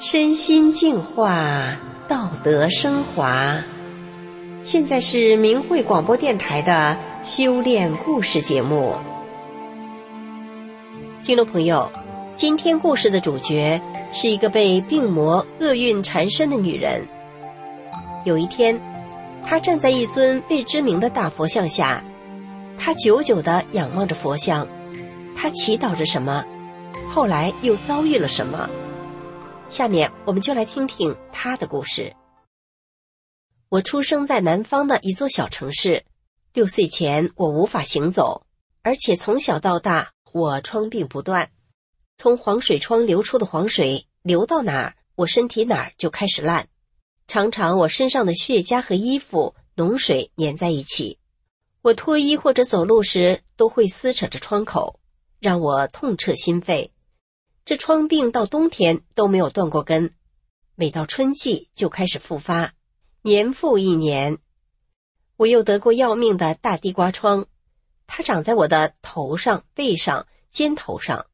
身心净化，道德升华。现在是明慧广播电台的修炼故事节目。听众朋友，今天故事的主角是一个被病魔厄运缠身的女人。有一天，她站在一尊未知名的大佛像下，她久久地仰望着佛像，她祈祷着什么？后来又遭遇了什么？下面我们就来听听他的故事。我出生在南方的一座小城市，六岁前我无法行走，而且从小到大我疮病不断。从黄水窗流出的黄水流到哪儿，我身体哪儿就开始烂。常常我身上的血痂和衣服脓水粘在一起，我脱衣或者走路时都会撕扯着窗口，让我痛彻心扉。这疮病到冬天都没有断过根，每到春季就开始复发，年复一年。我又得过要命的大地瓜疮，它长在我的头上、背上、肩头上，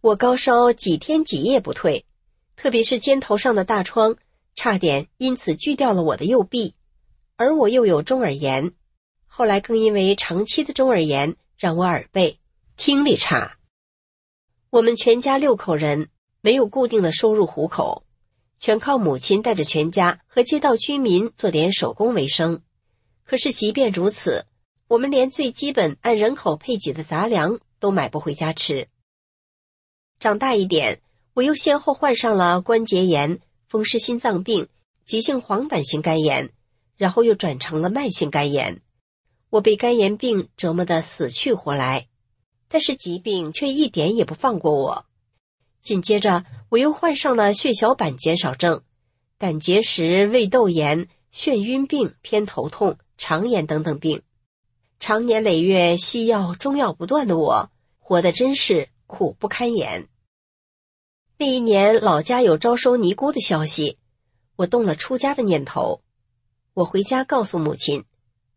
我高烧几天几夜不退，特别是肩头上的大疮，差点因此锯掉了我的右臂。而我又有中耳炎，后来更因为长期的中耳炎，让我耳背、听力差。我们全家六口人没有固定的收入糊口，全靠母亲带着全家和街道居民做点手工为生。可是即便如此，我们连最基本按人口配给的杂粮都买不回家吃。长大一点，我又先后患上了关节炎、风湿心脏病、急性黄疸性肝炎，然后又转成了慢性肝炎。我被肝炎病折磨得死去活来。但是疾病却一点也不放过我。紧接着，我又患上了血小板减少症、胆结石、胃窦炎、眩晕病、偏头痛、肠炎等等病。长年累月西药中药不断的我，活得真是苦不堪言。那一年，老家有招收尼姑的消息，我动了出家的念头。我回家告诉母亲，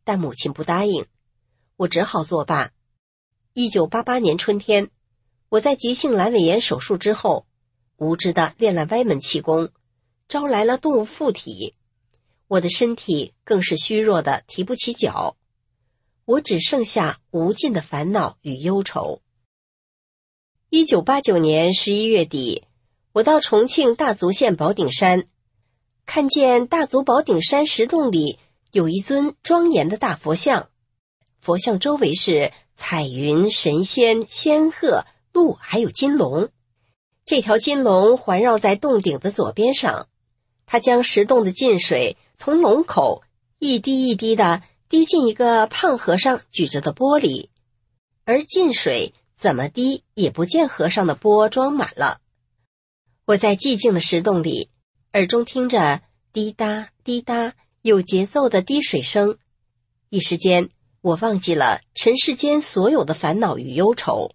但母亲不答应，我只好作罢。一九八八年春天，我在急性阑尾炎手术之后，无知的练了歪门气功，招来了动物附体，我的身体更是虚弱的提不起脚，我只剩下无尽的烦恼与忧愁。一九八九年十一月底，我到重庆大足县宝顶山，看见大足宝顶山石洞里有一尊庄严的大佛像，佛像周围是。彩云、神仙、仙鹤、鹿，还有金龙。这条金龙环绕在洞顶的左边上，它将石洞的进水从龙口一滴一滴的滴进一个胖和尚举着的钵里，而进水怎么滴也不见和尚的钵装满了。我在寂静的石洞里，耳中听着滴答滴答有节奏的滴水声，一时间。我忘记了尘世间所有的烦恼与忧愁。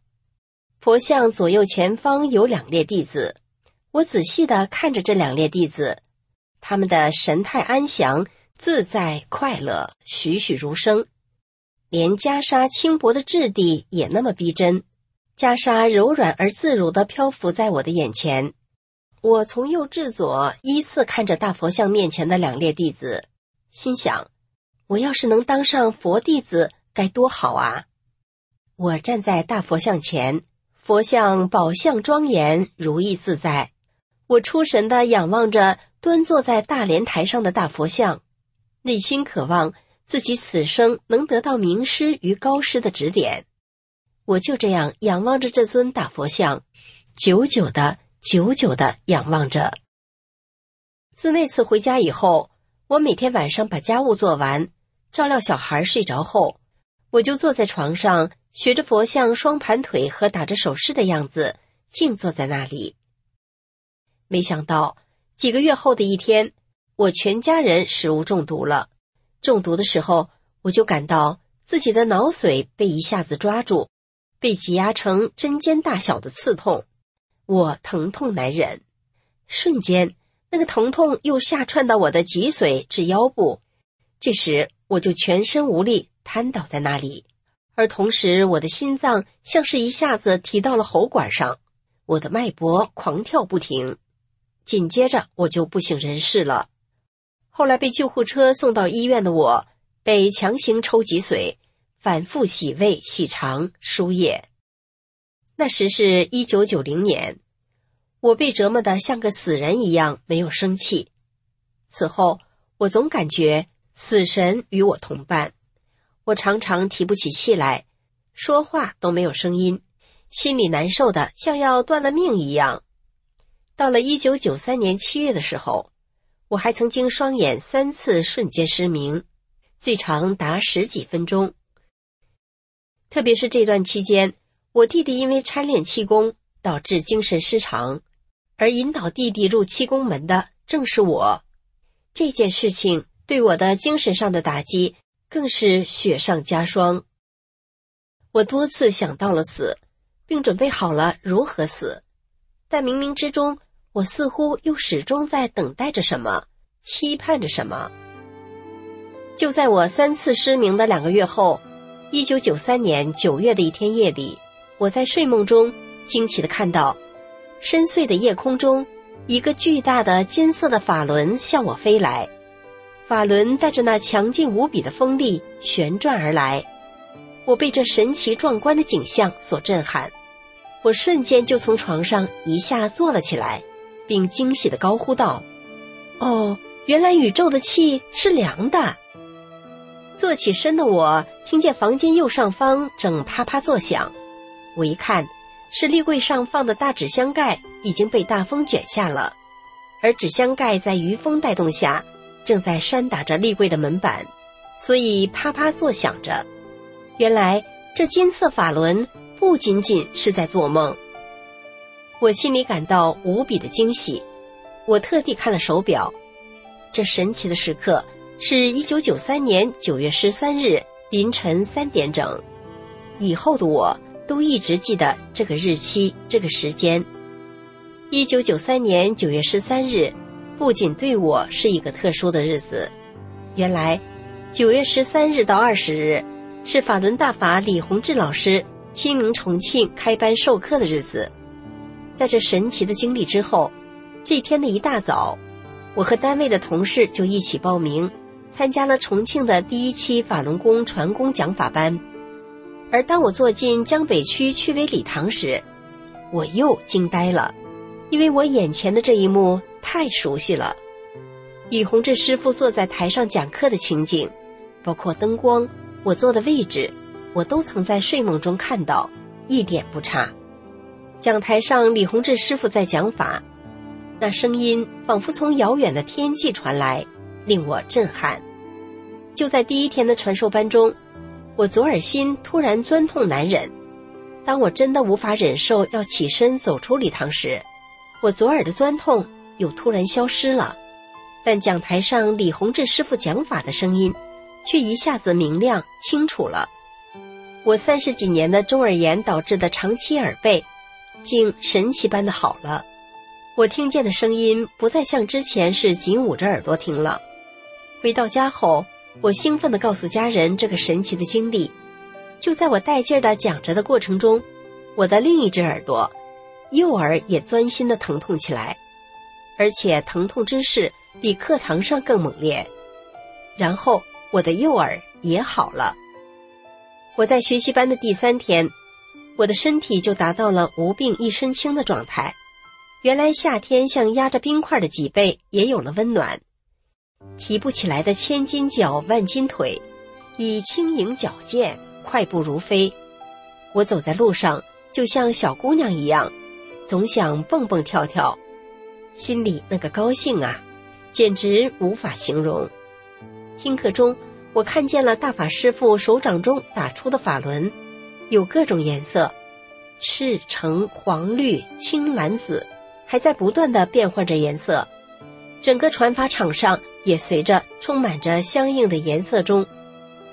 佛像左右前方有两列弟子，我仔细的看着这两列弟子，他们的神态安详、自在、快乐，栩栩如生。连袈裟轻薄的质地也那么逼真，袈裟柔软而自如的漂浮在我的眼前。我从右至左依次看着大佛像面前的两列弟子，心想。我要是能当上佛弟子，该多好啊！我站在大佛像前，佛像宝相庄严，如意自在。我出神的仰望着端坐在大莲台上的大佛像，内心渴望自己此生能得到名师与高师的指点。我就这样仰望着这尊大佛像，久久的、久久的仰望着。自那次回家以后，我每天晚上把家务做完。照料小孩睡着后，我就坐在床上，学着佛像双盘腿和打着手势的样子，静坐在那里。没想到几个月后的一天，我全家人食物中毒了。中毒的时候，我就感到自己的脑髓被一下子抓住，被挤压成针尖大小的刺痛，我疼痛难忍。瞬间，那个疼痛又下窜到我的脊髓至腰部。这时，我就全身无力，瘫倒在那里，而同时，我的心脏像是一下子提到了喉管上，我的脉搏狂跳不停。紧接着我就不省人事了。后来被救护车送到医院的我，被强行抽脊髓，反复洗胃、洗肠、输液。那时是一九九零年，我被折磨得像个死人一样，没有生气。此后，我总感觉死神与我同伴，我常常提不起气来，说话都没有声音，心里难受的像要断了命一样。到了一九九三年七月的时候，我还曾经双眼三次瞬间失明，最长达十几分钟。特别是这段期间。我弟弟因为参练气功导致精神失常，而引导弟弟入气功门的正是我。这件事情对我的精神上的打击更是雪上加霜。我多次想到了死，并准备好了如何死，但冥冥之中，我似乎又始终在等待着什么，期盼着什么。就在我三次失明的两个月后，一九九三年九月的一天夜里。我在睡梦中惊奇的看到，深邃的夜空中，一个巨大的金色的法轮向我飞来，法轮带着那强劲无比的风力旋转而来。我被这神奇壮观的景象所震撼，我瞬间就从床上一下坐了起来，并惊喜的高呼道：“哦，原来宇宙的气是凉的！”坐起身的我听见房间右上方正啪啪作响。我一看，是立柜上放的大纸箱盖已经被大风卷下了，而纸箱盖在余风带动下，正在扇打着立柜的门板，所以啪啪作响着。原来这金色法轮不仅仅是在做梦。我心里感到无比的惊喜，我特地看了手表，这神奇的时刻是一九九三年九月十三日凌晨三点整。以后的我。都一直记得这个日期，这个时间。一九九三年九月十三日，不仅对我是一个特殊的日子。原来，九月十三日到二十日是法轮大法李洪志老师亲临重庆开班授课的日子。在这神奇的经历之后，这天的一大早，我和单位的同事就一起报名参加了重庆的第一期法轮功传功讲法班。而当我坐进江北区区委礼堂时，我又惊呆了，因为我眼前的这一幕太熟悉了。李洪志师傅坐在台上讲课的情景，包括灯光、我坐的位置，我都曾在睡梦中看到，一点不差。讲台上，李洪志师傅在讲法，那声音仿佛从遥远的天际传来，令我震撼。就在第一天的传授班中。我左耳心突然钻痛难忍，当我真的无法忍受要起身走出礼堂时，我左耳的钻痛又突然消失了。但讲台上李洪志师傅讲法的声音，却一下子明亮清楚了。我三十几年的中耳炎导致的长期耳背，竟神奇般的好了。我听见的声音不再像之前是紧捂着耳朵听了。回到家后。我兴奋地告诉家人这个神奇的经历，就在我带劲儿地讲着的过程中，我的另一只耳朵，右耳也钻心地疼痛起来，而且疼痛之势比课堂上更猛烈。然后我的右耳也好了。我在学习班的第三天，我的身体就达到了无病一身轻的状态。原来夏天像压着冰块的脊背也有了温暖。提不起来的千斤脚、万斤腿，已轻盈矫健，快步如飞。我走在路上，就像小姑娘一样，总想蹦蹦跳跳，心里那个高兴啊，简直无法形容。听课中，我看见了大法师父手掌中打出的法轮，有各种颜色，赤、橙、黄、绿、青、蓝、紫，还在不断的变换着颜色。整个传法场上也随着充满着相应的颜色中，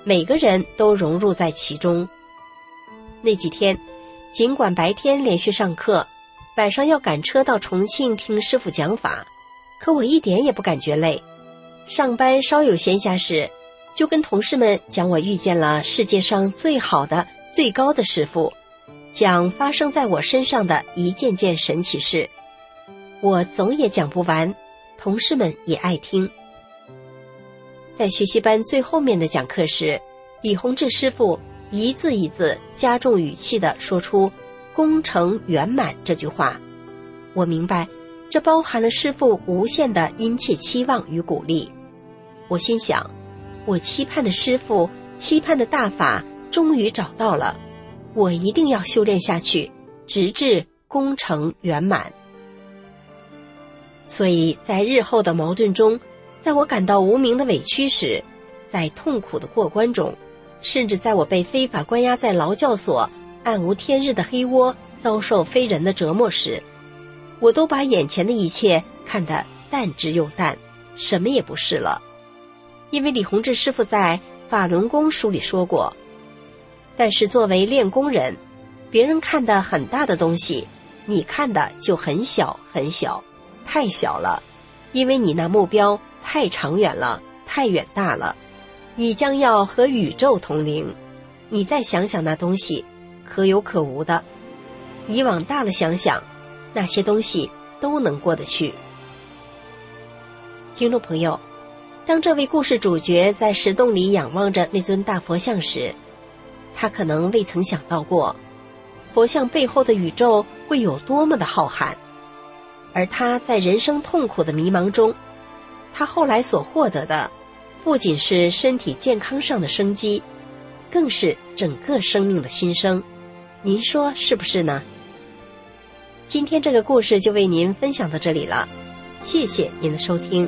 每个人都融入在其中。那几天，尽管白天连续上课，晚上要赶车到重庆听师傅讲法，可我一点也不感觉累。上班稍有闲暇时，就跟同事们讲我遇见了世界上最好的、最高的师傅，讲发生在我身上的一件件神奇事。我总也讲不完，同事们也爱听。在学习班最后面的讲课时，李洪志师傅一字一字加重语气的说出“功成圆满”这句话，我明白，这包含了师傅无限的殷切期望与鼓励。我心想，我期盼的师傅，期盼的大法，终于找到了，我一定要修炼下去，直至功成圆满。所以在日后的矛盾中，在我感到无名的委屈时，在痛苦的过关中，甚至在我被非法关押在劳教所、暗无天日的黑窝，遭受非人的折磨时，我都把眼前的一切看得淡之又淡，什么也不是了。因为李洪志师傅在《法轮功》书里说过，但是作为练功人，别人看的很大的东西，你看的就很小很小。太小了，因为你那目标太长远了，太远大了，你将要和宇宙同龄。你再想想那东西，可有可无的。你往大了想想，那些东西都能过得去。听众朋友，当这位故事主角在石洞里仰望着那尊大佛像时，他可能未曾想到过，佛像背后的宇宙会有多么的浩瀚。而他在人生痛苦的迷茫中，他后来所获得的，不仅是身体健康上的生机，更是整个生命的新生。您说是不是呢？今天这个故事就为您分享到这里了，谢谢您的收听。